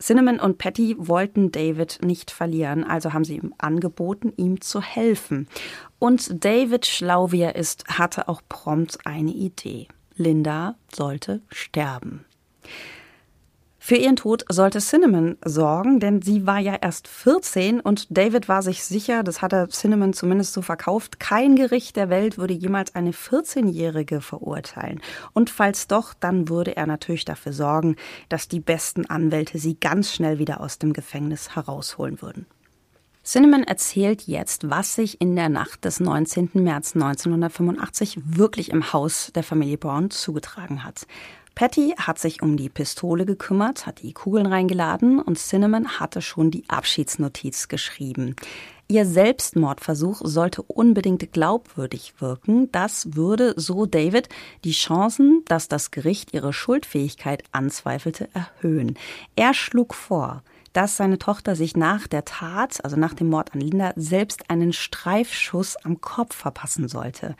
Cinnamon und Patty wollten David nicht verlieren, also haben sie ihm angeboten, ihm zu helfen. Und David, schlau wie er ist, hatte auch prompt eine Idee. Linda sollte sterben. Für ihren Tod sollte Cinnamon sorgen, denn sie war ja erst 14 und David war sich sicher, das hat er Cinnamon zumindest so verkauft, kein Gericht der Welt würde jemals eine 14-Jährige verurteilen. Und falls doch, dann würde er natürlich dafür sorgen, dass die besten Anwälte sie ganz schnell wieder aus dem Gefängnis herausholen würden. Cinnamon erzählt jetzt, was sich in der Nacht des 19. März 1985 wirklich im Haus der Familie Brown zugetragen hat. Patty hat sich um die Pistole gekümmert, hat die Kugeln reingeladen und Cinnamon hatte schon die Abschiedsnotiz geschrieben. Ihr Selbstmordversuch sollte unbedingt glaubwürdig wirken. Das würde, so David, die Chancen, dass das Gericht ihre Schuldfähigkeit anzweifelte, erhöhen. Er schlug vor, dass seine Tochter sich nach der Tat, also nach dem Mord an Linda, selbst einen Streifschuss am Kopf verpassen sollte.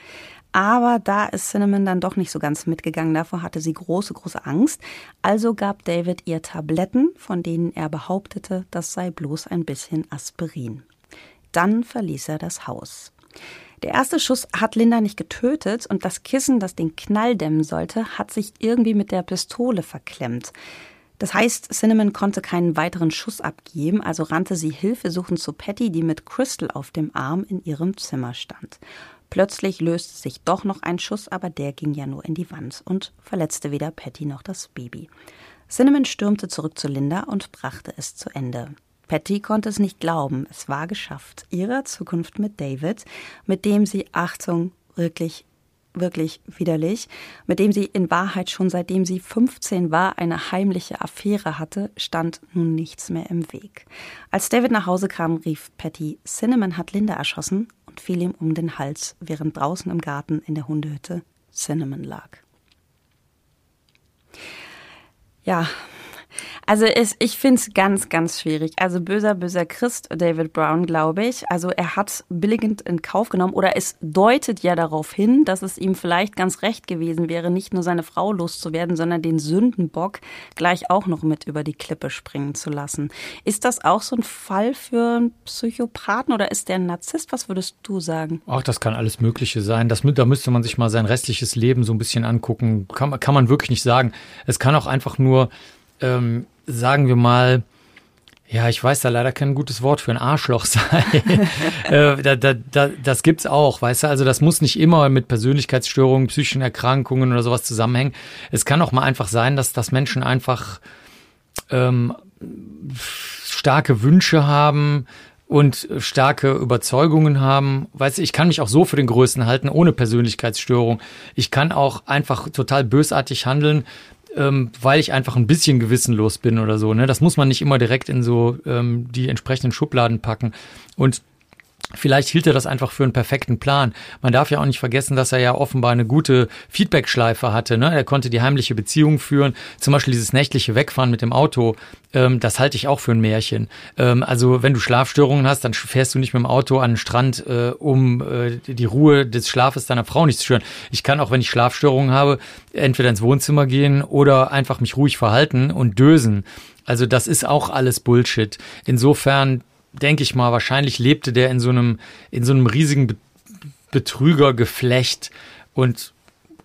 Aber da ist Cinnamon dann doch nicht so ganz mitgegangen. Davor hatte sie große, große Angst. Also gab David ihr Tabletten, von denen er behauptete, das sei bloß ein bisschen Aspirin. Dann verließ er das Haus. Der erste Schuss hat Linda nicht getötet und das Kissen, das den Knall dämmen sollte, hat sich irgendwie mit der Pistole verklemmt. Das heißt, Cinnamon konnte keinen weiteren Schuss abgeben, also rannte sie hilfesuchend zu Patty, die mit Crystal auf dem Arm in ihrem Zimmer stand. Plötzlich löste sich doch noch ein Schuss, aber der ging ja nur in die Wand und verletzte weder Patty noch das Baby. Cinnamon stürmte zurück zu Linda und brachte es zu Ende. Patty konnte es nicht glauben, es war geschafft. Ihrer Zukunft mit David, mit dem sie, Achtung, wirklich, wirklich widerlich, mit dem sie in Wahrheit schon seitdem sie 15 war eine heimliche Affäre hatte, stand nun nichts mehr im Weg. Als David nach Hause kam, rief Patty, Cinnamon hat Linda erschossen und fiel ihm um den Hals, während draußen im Garten in der Hundehütte Cinnamon lag. Ja, Also es, ich finde es ganz, ganz schwierig. Also böser, böser Christ, David Brown, glaube ich. Also er hat billigend in Kauf genommen oder es deutet ja darauf hin, dass es ihm vielleicht ganz recht gewesen wäre, nicht nur seine Frau loszuwerden, sondern den Sündenbock gleich auch noch mit über die Klippe springen zu lassen. Ist das auch so ein Fall für einen Psychopathen oder ist der ein Narzisst? Was würdest du sagen? Ach, das kann alles Mögliche sein. Das, da müsste man sich mal sein restliches Leben so ein bisschen angucken. Kann, kann man wirklich nicht sagen. Es kann auch einfach nur ähm, sagen wir mal, ja, ich weiß da leider kein gutes Wort für ein Arschloch sein. äh, da, da, da, das gibt's auch, weißt du? Also das muss nicht immer mit Persönlichkeitsstörungen, psychischen Erkrankungen oder sowas zusammenhängen. Es kann auch mal einfach sein, dass, dass Menschen einfach ähm, starke Wünsche haben und starke Überzeugungen haben. Weißt du, ich kann mich auch so für den Größten halten, ohne Persönlichkeitsstörung. Ich kann auch einfach total bösartig handeln, ähm, weil ich einfach ein bisschen gewissenlos bin oder so. Ne? Das muss man nicht immer direkt in so ähm, die entsprechenden Schubladen packen. Und Vielleicht hielt er das einfach für einen perfekten Plan. Man darf ja auch nicht vergessen, dass er ja offenbar eine gute Feedback-Schleife hatte. Ne? Er konnte die heimliche Beziehung führen. Zum Beispiel dieses nächtliche Wegfahren mit dem Auto, ähm, das halte ich auch für ein Märchen. Ähm, also wenn du Schlafstörungen hast, dann fährst du nicht mit dem Auto an den Strand, äh, um äh, die Ruhe des Schlafes deiner Frau nicht zu stören. Ich kann auch, wenn ich Schlafstörungen habe, entweder ins Wohnzimmer gehen oder einfach mich ruhig verhalten und dösen. Also das ist auch alles Bullshit. Insofern denke ich mal, wahrscheinlich lebte der in so einem, in so einem riesigen Betrügergeflecht und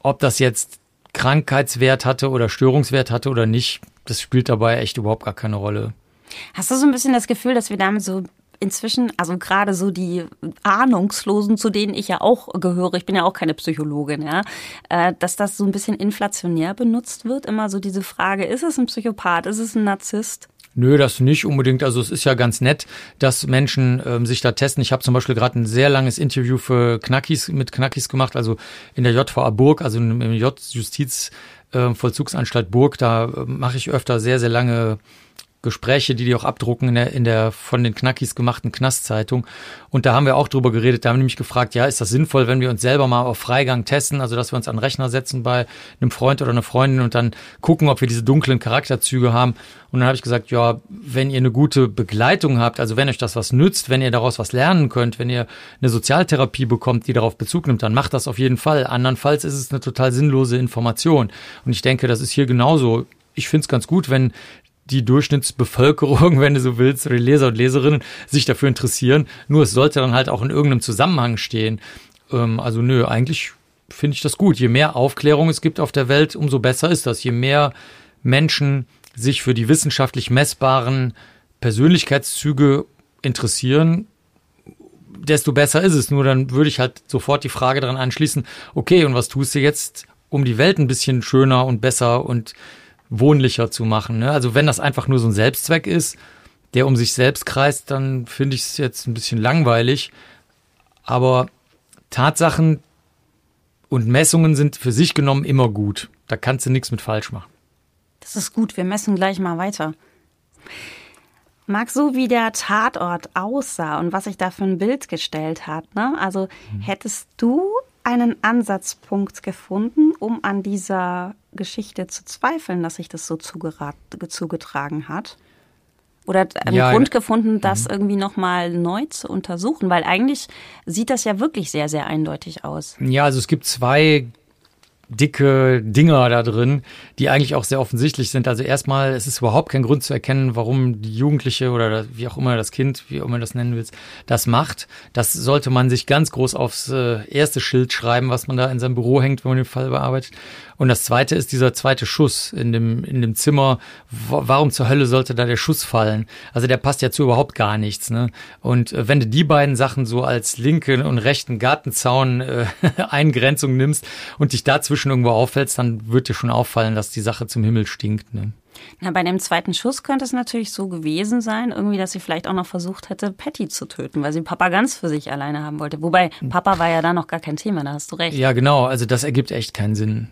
ob das jetzt Krankheitswert hatte oder Störungswert hatte oder nicht, das spielt dabei echt überhaupt gar keine Rolle. Hast du so ein bisschen das Gefühl, dass wir damit so inzwischen, also gerade so die Ahnungslosen, zu denen ich ja auch gehöre, ich bin ja auch keine Psychologin, ja, äh, dass das so ein bisschen inflationär benutzt wird, immer so diese Frage, ist es ein Psychopath, ist es ein Narzisst? Nö, das nicht unbedingt. Also es ist ja ganz nett, dass Menschen ähm, sich da testen. Ich habe zum Beispiel gerade ein sehr langes Interview für Knackis mit Knackis gemacht, also in der JVA Burg, also im J-Justiz-Vollzugsanstalt äh, Burg. Da äh, mache ich öfter sehr, sehr lange Gespräche, die die auch abdrucken in der, in der von den Knackis gemachten Knastzeitung. Und da haben wir auch drüber geredet. Da haben nämlich gefragt, ja, ist das sinnvoll, wenn wir uns selber mal auf Freigang testen, also dass wir uns an den Rechner setzen bei einem Freund oder einer Freundin und dann gucken, ob wir diese dunklen Charakterzüge haben. Und dann habe ich gesagt, ja, wenn ihr eine gute Begleitung habt, also wenn euch das was nützt, wenn ihr daraus was lernen könnt, wenn ihr eine Sozialtherapie bekommt, die darauf Bezug nimmt, dann macht das auf jeden Fall. Andernfalls ist es eine total sinnlose Information. Und ich denke, das ist hier genauso ich finde es ganz gut, wenn die Durchschnittsbevölkerung, wenn du so willst, oder die Leser und Leserinnen sich dafür interessieren. Nur es sollte dann halt auch in irgendeinem Zusammenhang stehen. Ähm, also nö, eigentlich finde ich das gut. Je mehr Aufklärung es gibt auf der Welt, umso besser ist das. Je mehr Menschen sich für die wissenschaftlich messbaren Persönlichkeitszüge interessieren, desto besser ist es. Nur dann würde ich halt sofort die Frage daran anschließen, okay, und was tust du jetzt, um die Welt ein bisschen schöner und besser und wohnlicher zu machen. Ne? Also wenn das einfach nur so ein Selbstzweck ist, der um sich selbst kreist, dann finde ich es jetzt ein bisschen langweilig. Aber Tatsachen und Messungen sind für sich genommen immer gut. Da kannst du nichts mit falsch machen. Das ist gut, wir messen gleich mal weiter. Mag so wie der Tatort aussah und was sich da für ein Bild gestellt hat, ne? Also hm. hättest du einen Ansatzpunkt gefunden, um an dieser Geschichte zu zweifeln, dass sich das so zugetragen hat? Oder einen ja, Grund gefunden, das mhm. irgendwie nochmal neu zu untersuchen? Weil eigentlich sieht das ja wirklich sehr, sehr eindeutig aus. Ja, also es gibt zwei dicke Dinger da drin, die eigentlich auch sehr offensichtlich sind. Also erstmal, es ist überhaupt kein Grund zu erkennen, warum die Jugendliche oder wie auch immer das Kind, wie auch immer das nennen willst, das macht. Das sollte man sich ganz groß aufs äh, erste Schild schreiben, was man da in seinem Büro hängt, wenn man den Fall bearbeitet. Und das zweite ist dieser zweite Schuss in dem, in dem Zimmer. Warum zur Hölle sollte da der Schuss fallen? Also der passt ja zu überhaupt gar nichts. Ne? Und äh, wenn du die beiden Sachen so als linken und rechten Gartenzaun äh, Eingrenzung nimmst und dich dazwischen irgendwo auffällst, dann wird dir schon auffallen, dass die Sache zum Himmel stinkt. Ne? Na, bei dem zweiten Schuss könnte es natürlich so gewesen sein, irgendwie, dass sie vielleicht auch noch versucht hätte, Patty zu töten, weil sie Papa ganz für sich alleine haben wollte. Wobei, Papa war ja da noch gar kein Thema, da hast du recht. Ja, genau. Also das ergibt echt keinen Sinn.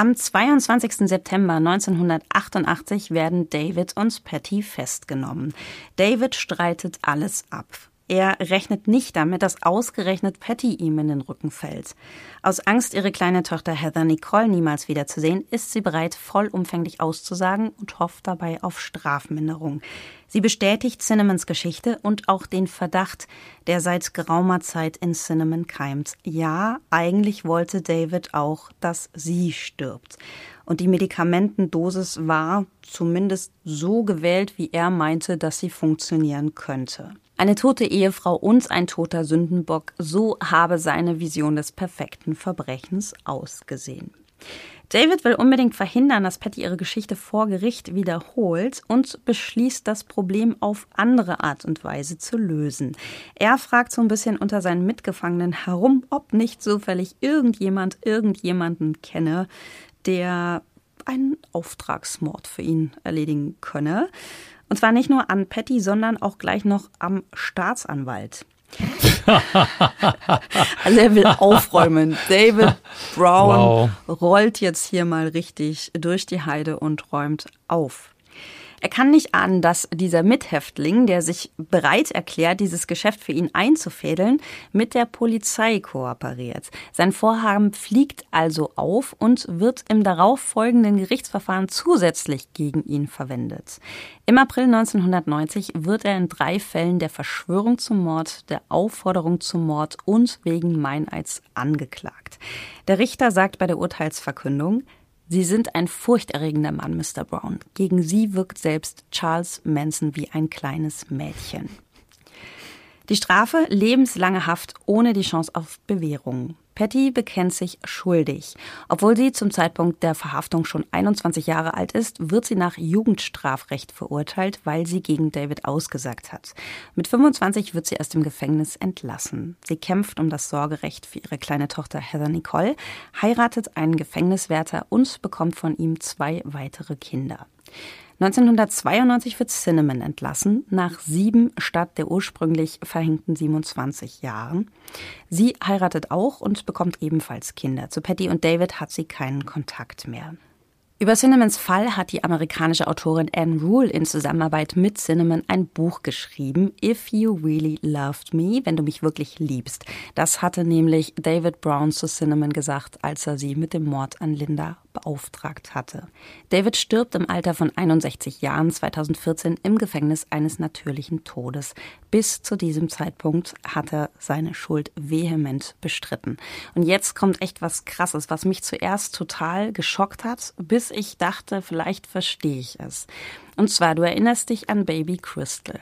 Am 22. September 1988 werden David und Patty festgenommen. David streitet alles ab. Er rechnet nicht damit, dass ausgerechnet Patty ihm in den Rücken fällt. Aus Angst, ihre kleine Tochter Heather Nicole niemals wiederzusehen, ist sie bereit, vollumfänglich auszusagen und hofft dabei auf Strafminderung. Sie bestätigt Cinnamons Geschichte und auch den Verdacht, der seit geraumer Zeit in Cinnamon keimt. Ja, eigentlich wollte David auch, dass sie stirbt. Und die Medikamentendosis war zumindest so gewählt, wie er meinte, dass sie funktionieren könnte. Eine tote Ehefrau und ein toter Sündenbock, so habe seine Vision des perfekten Verbrechens ausgesehen. David will unbedingt verhindern, dass Patty ihre Geschichte vor Gericht wiederholt und beschließt, das Problem auf andere Art und Weise zu lösen. Er fragt so ein bisschen unter seinen Mitgefangenen herum, ob nicht zufällig irgendjemand irgendjemanden kenne, der einen Auftragsmord für ihn erledigen könne. Und zwar nicht nur an Patty, sondern auch gleich noch am Staatsanwalt. also er will aufräumen. David Brown wow. rollt jetzt hier mal richtig durch die Heide und räumt auf. Er kann nicht ahnen, dass dieser Mithäftling, der sich bereit erklärt, dieses Geschäft für ihn einzufädeln, mit der Polizei kooperiert. Sein Vorhaben fliegt also auf und wird im darauffolgenden Gerichtsverfahren zusätzlich gegen ihn verwendet. Im April 1990 wird er in drei Fällen der Verschwörung zum Mord, der Aufforderung zum Mord und wegen Meineids angeklagt. Der Richter sagt bei der Urteilsverkündung, Sie sind ein furchterregender Mann, Mr. Brown. Gegen Sie wirkt selbst Charles Manson wie ein kleines Mädchen. Die Strafe lebenslange Haft ohne die Chance auf Bewährung. Patty bekennt sich schuldig. Obwohl sie zum Zeitpunkt der Verhaftung schon 21 Jahre alt ist, wird sie nach Jugendstrafrecht verurteilt, weil sie gegen David ausgesagt hat. Mit 25 wird sie aus dem Gefängnis entlassen. Sie kämpft um das Sorgerecht für ihre kleine Tochter Heather Nicole, heiratet einen Gefängniswärter und bekommt von ihm zwei weitere Kinder. 1992 wird Cinnamon entlassen, nach sieben statt der ursprünglich verhängten 27 Jahren. Sie heiratet auch und bekommt ebenfalls Kinder. Zu Patty und David hat sie keinen Kontakt mehr. Über Cinnamons Fall hat die amerikanische Autorin Anne Rule in Zusammenarbeit mit Cinnamon ein Buch geschrieben, If You Really Loved Me, wenn du mich wirklich liebst. Das hatte nämlich David Brown zu Cinnamon gesagt, als er sie mit dem Mord an Linda beauftragt hatte. David stirbt im Alter von 61 Jahren 2014 im Gefängnis eines natürlichen Todes. Bis zu diesem Zeitpunkt hat er seine Schuld vehement bestritten. Und jetzt kommt echt was Krasses, was mich zuerst total geschockt hat, bis ich dachte, vielleicht verstehe ich es. Und zwar, du erinnerst dich an Baby Crystal.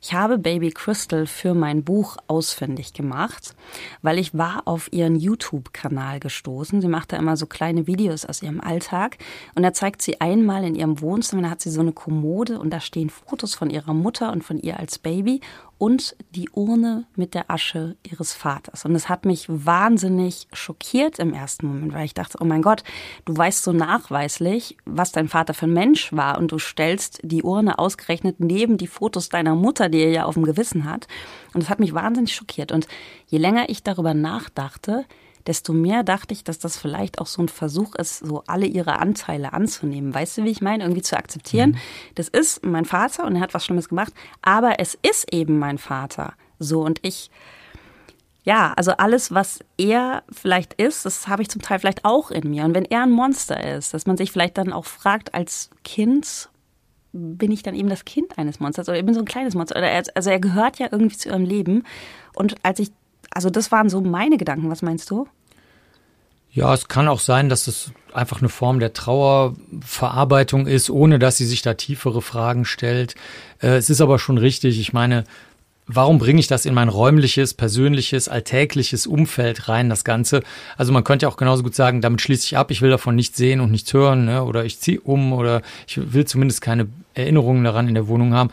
Ich habe Baby Crystal für mein Buch ausfindig gemacht, weil ich war auf ihren YouTube-Kanal gestoßen. Sie macht da immer so kleine Videos aus ihrem Alltag. Und da zeigt sie einmal in ihrem Wohnzimmer, da hat sie so eine Kommode und da stehen Fotos von ihrer Mutter und von ihr als Baby und die Urne mit der Asche ihres Vaters. Und es hat mich wahnsinnig schockiert im ersten Moment, weil ich dachte, oh mein Gott, du weißt so nachweislich, was dein Vater für ein Mensch war und du stellst die Urne ausgerechnet neben die Fotos deiner Mutter, die er ja auf dem Gewissen hat. Und es hat mich wahnsinnig schockiert. Und je länger ich darüber nachdachte, desto mehr dachte ich, dass das vielleicht auch so ein Versuch ist, so alle ihre Anteile anzunehmen. Weißt du, wie ich meine? Irgendwie zu akzeptieren, mhm. das ist mein Vater und er hat was Schlimmes gemacht, aber es ist eben mein Vater. So und ich, ja, also alles, was er vielleicht ist, das habe ich zum Teil vielleicht auch in mir. Und wenn er ein Monster ist, dass man sich vielleicht dann auch fragt als Kind, bin ich dann eben das Kind eines Monsters oder ich bin so ein kleines Monster. Oder er, also er gehört ja irgendwie zu ihrem Leben. Und als ich also das waren so meine Gedanken. Was meinst du? Ja, es kann auch sein, dass es einfach eine Form der Trauerverarbeitung ist, ohne dass sie sich da tiefere Fragen stellt. Äh, es ist aber schon richtig. Ich meine, warum bringe ich das in mein räumliches, persönliches, alltägliches Umfeld rein, das Ganze? Also man könnte ja auch genauso gut sagen, damit schließe ich ab, ich will davon nichts sehen und nichts hören, ne? oder ich ziehe um oder ich will zumindest keine Erinnerungen daran in der Wohnung haben.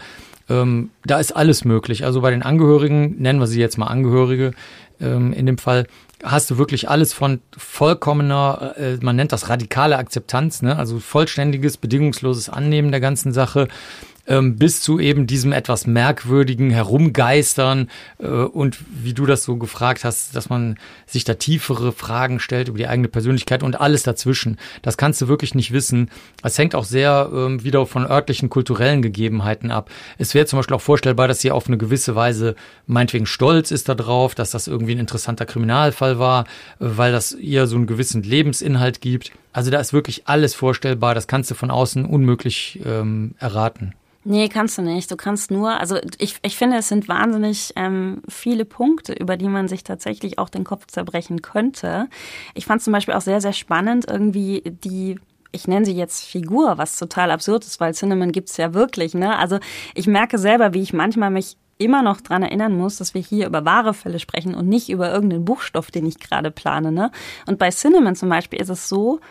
Ähm, da ist alles möglich. Also bei den Angehörigen, nennen wir sie jetzt mal Angehörige, ähm, in dem Fall hast du wirklich alles von vollkommener, äh, man nennt das radikale Akzeptanz, ne? also vollständiges, bedingungsloses Annehmen der ganzen Sache, ähm, bis zu eben diesem etwas merkwürdigen Herumgeistern äh, und wie du das so gefragt hast, dass man sich da tiefere Fragen stellt über die eigene Persönlichkeit und alles dazwischen. Das kannst du wirklich nicht wissen. Es hängt auch sehr ähm, wieder von örtlichen kulturellen Gegebenheiten ab. Es wäre zum Beispiel auch vorstellbar, dass sie auf eine gewisse Weise meinetwegen stolz ist darauf, dass das irgendwie ein interessanter Kriminalfall war, äh, weil das ihr so einen gewissen Lebensinhalt gibt. Also da ist wirklich alles vorstellbar. Das kannst du von außen unmöglich ähm, erraten. Nee, kannst du nicht. Du kannst nur, also ich, ich finde, es sind wahnsinnig ähm, viele Punkte, über die man sich tatsächlich auch den Kopf zerbrechen könnte. Ich fand zum Beispiel auch sehr, sehr spannend, irgendwie die ich nenne sie jetzt Figur, was total absurd ist, weil Cinnamon gibt's ja wirklich. Ne? Also ich merke selber, wie ich manchmal mich immer noch dran erinnern muss, dass wir hier über wahre Fälle sprechen und nicht über irgendeinen Buchstoff, den ich gerade plane. Ne? Und bei Cinnamon zum Beispiel ist es so,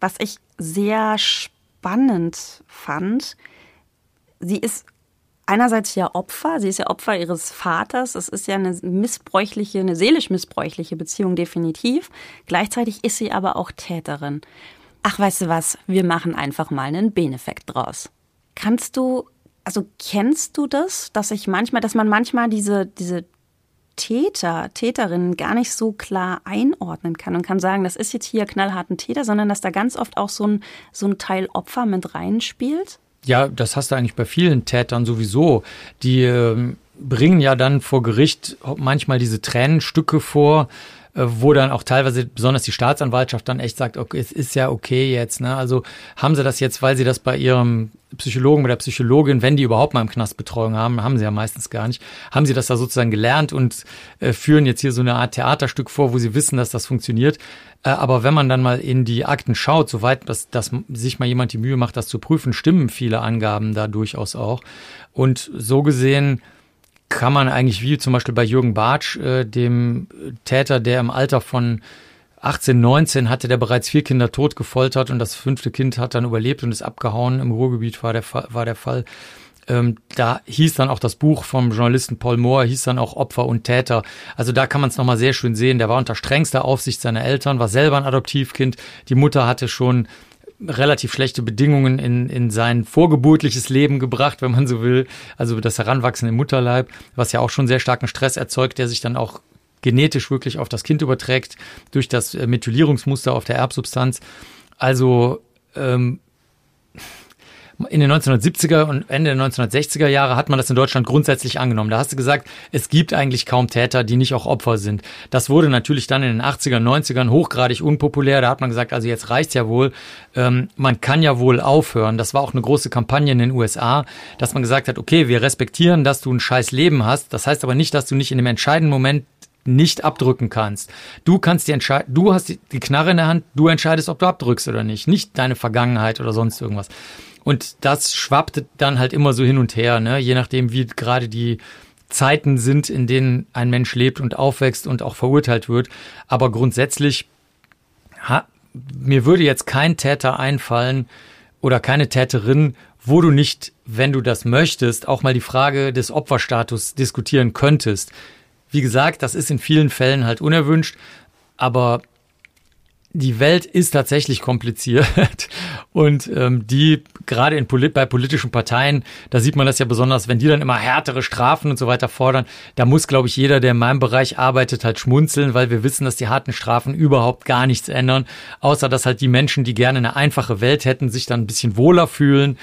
was ich sehr spannend fand, sie ist einerseits ja Opfer, sie ist ja Opfer ihres Vaters, es ist ja eine missbräuchliche, eine seelisch missbräuchliche Beziehung definitiv. Gleichzeitig ist sie aber auch Täterin. Ach, weißt du was, wir machen einfach mal einen Beneffekt draus. Kannst du, also kennst du das, dass ich manchmal, dass man manchmal diese, diese Täter, Täterinnen gar nicht so klar einordnen kann und kann sagen, das ist jetzt hier knallharten Täter, sondern dass da ganz oft auch so ein, so ein Teil Opfer mit reinspielt? Ja, das hast du eigentlich bei vielen Tätern sowieso. Die äh, bringen ja dann vor Gericht manchmal diese Tränenstücke vor, wo dann auch teilweise besonders die Staatsanwaltschaft dann echt sagt, okay, es ist ja okay jetzt. Ne? Also haben sie das jetzt, weil sie das bei ihrem Psychologen, bei der Psychologin, wenn die überhaupt mal im Knast Betreuung haben, haben sie ja meistens gar nicht, haben sie das da sozusagen gelernt und äh, führen jetzt hier so eine Art Theaterstück vor, wo sie wissen, dass das funktioniert. Äh, aber wenn man dann mal in die Akten schaut, soweit dass, dass sich mal jemand die Mühe macht, das zu prüfen, stimmen viele Angaben da durchaus auch. Und so gesehen kann man eigentlich wie zum Beispiel bei Jürgen Bartsch, äh, dem Täter, der im Alter von 18, 19 hatte der bereits vier Kinder tot gefoltert und das fünfte Kind hat dann überlebt und ist abgehauen. Im Ruhrgebiet war der, war der Fall. Ähm, da hieß dann auch das Buch vom Journalisten Paul Mohr, hieß dann auch Opfer und Täter. Also da kann man es nochmal sehr schön sehen. Der war unter strengster Aufsicht seiner Eltern, war selber ein Adoptivkind. Die Mutter hatte schon relativ schlechte Bedingungen in, in sein vorgeburtliches Leben gebracht, wenn man so will. Also das Heranwachsen im Mutterleib, was ja auch schon sehr starken Stress erzeugt, der sich dann auch genetisch wirklich auf das Kind überträgt, durch das äh, Methylierungsmuster auf der Erbsubstanz. Also ähm, in den 1970er und Ende der 1960er Jahre hat man das in Deutschland grundsätzlich angenommen. Da hast du gesagt, es gibt eigentlich kaum Täter, die nicht auch Opfer sind. Das wurde natürlich dann in den 80er, 90ern hochgradig unpopulär. Da hat man gesagt, also jetzt reicht's ja wohl. Ähm, man kann ja wohl aufhören. Das war auch eine große Kampagne in den USA, dass man gesagt hat, okay, wir respektieren, dass du ein scheiß Leben hast. Das heißt aber nicht, dass du nicht in dem entscheidenden Moment nicht abdrücken kannst. Du kannst die entscheiden, du hast die Knarre in der Hand, du entscheidest, ob du abdrückst oder nicht, nicht deine Vergangenheit oder sonst irgendwas. Und das schwappte dann halt immer so hin und her, ne? je nachdem, wie gerade die Zeiten sind, in denen ein Mensch lebt und aufwächst und auch verurteilt wird. Aber grundsätzlich, ha, mir würde jetzt kein Täter einfallen oder keine Täterin, wo du nicht, wenn du das möchtest, auch mal die Frage des Opferstatus diskutieren könntest. Wie gesagt, das ist in vielen Fällen halt unerwünscht, aber die Welt ist tatsächlich kompliziert und ähm, die gerade in Polit bei politischen Parteien, da sieht man das ja besonders, wenn die dann immer härtere Strafen und so weiter fordern, da muss, glaube ich, jeder, der in meinem Bereich arbeitet, halt schmunzeln, weil wir wissen, dass die harten Strafen überhaupt gar nichts ändern, außer dass halt die Menschen, die gerne eine einfache Welt hätten, sich dann ein bisschen wohler fühlen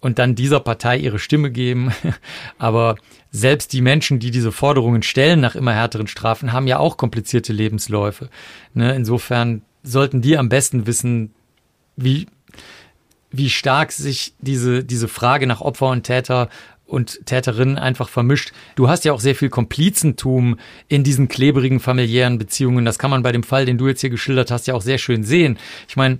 und dann dieser Partei ihre Stimme geben. Aber selbst die Menschen, die diese Forderungen stellen nach immer härteren Strafen, haben ja auch komplizierte Lebensläufe. Ne? Insofern sollten die am besten wissen, wie, wie stark sich diese, diese Frage nach Opfer und Täter und Täterinnen einfach vermischt. Du hast ja auch sehr viel Komplizentum in diesen klebrigen familiären Beziehungen. Das kann man bei dem Fall, den du jetzt hier geschildert hast, ja auch sehr schön sehen. Ich meine,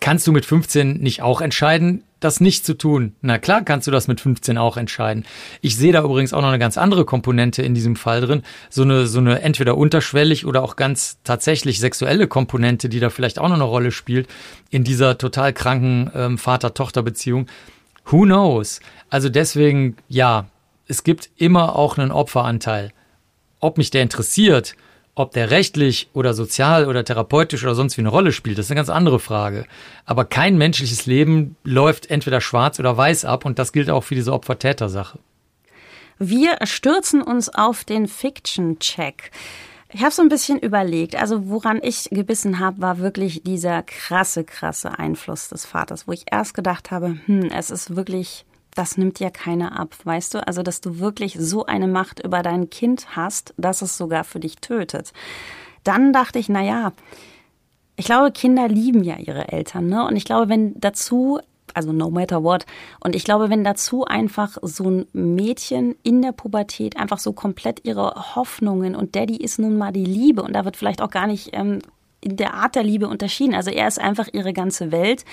kannst du mit 15 nicht auch entscheiden, das nicht zu tun? Na klar kannst du das mit 15 auch entscheiden. Ich sehe da übrigens auch noch eine ganz andere Komponente in diesem Fall drin. So eine, so eine entweder unterschwellig oder auch ganz tatsächlich sexuelle Komponente, die da vielleicht auch noch eine Rolle spielt in dieser total kranken ähm, Vater-Tochter-Beziehung. Who knows? Also deswegen, ja, es gibt immer auch einen Opferanteil. Ob mich der interessiert Ob der rechtlich oder sozial oder therapeutisch oder sonst wie eine Rolle spielt, das ist eine ganz andere Frage. Aber kein menschliches Leben läuft entweder schwarz oder weiß ab und das gilt auch für diese Opfer-Täter-Sache. Wir stürzen uns auf den Fiction-Check. Ich habe so ein bisschen überlegt, also woran ich gebissen habe, war wirklich dieser krasse, krasse Einfluss des Vaters, wo ich erst gedacht habe, hm, es ist wirklich das nimmt dir keiner ab, weißt du? Also, dass du wirklich so eine Macht über dein Kind hast, dass es sogar für dich tötet. Dann dachte ich, na ja, ich glaube, Kinder lieben ja ihre Eltern, ne? Und ich glaube, wenn dazu also no matter what. Und ich glaube, wenn dazu einfach so ein Mädchen in der Pubertät einfach so komplett ihre Hoffnungen und Daddy ist nun mal die Liebe und da wird vielleicht auch gar nicht ähm, in der Art der Liebe unterschieden. Also er ist einfach ihre ganze Welt.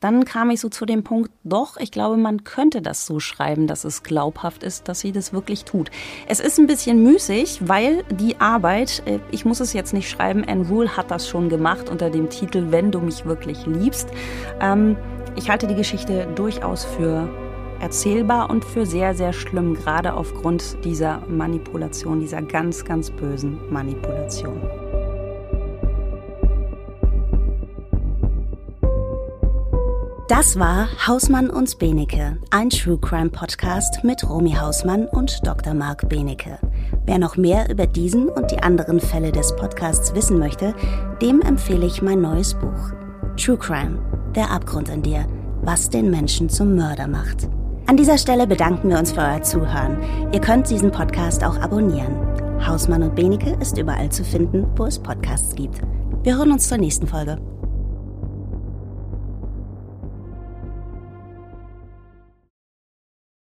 Dann kam ich so zu dem Punkt, doch, ich glaube, man könnte das so schreiben, dass es glaubhaft ist, dass sie das wirklich tut. Es ist ein bisschen müßig, weil die Arbeit, äh, ich muss es jetzt nicht schreiben, Anne Rule hat das schon gemacht unter dem Titel Wenn du mich wirklich liebst. Ähm, ich halte die Geschichte durchaus für erzählbar und für sehr, sehr schlimm, gerade aufgrund dieser Manipulation, dieser ganz, ganz bösen Manipulation. Das war Hausmann und Benecke, ein True Crime Podcast mit Romy Hausmann und Dr. Marc Benecke. Wer noch mehr über diesen und die anderen Fälle des Podcasts wissen möchte, dem empfehle ich mein neues Buch. True Crime, der Abgrund in dir, was den Menschen zum Mörder macht. An dieser Stelle bedanken wir uns für euer Zuhören. Ihr könnt diesen Podcast auch abonnieren. Hausmann und Benecke ist überall zu finden, wo es Podcasts gibt. Wir hören uns zur nächsten Folge.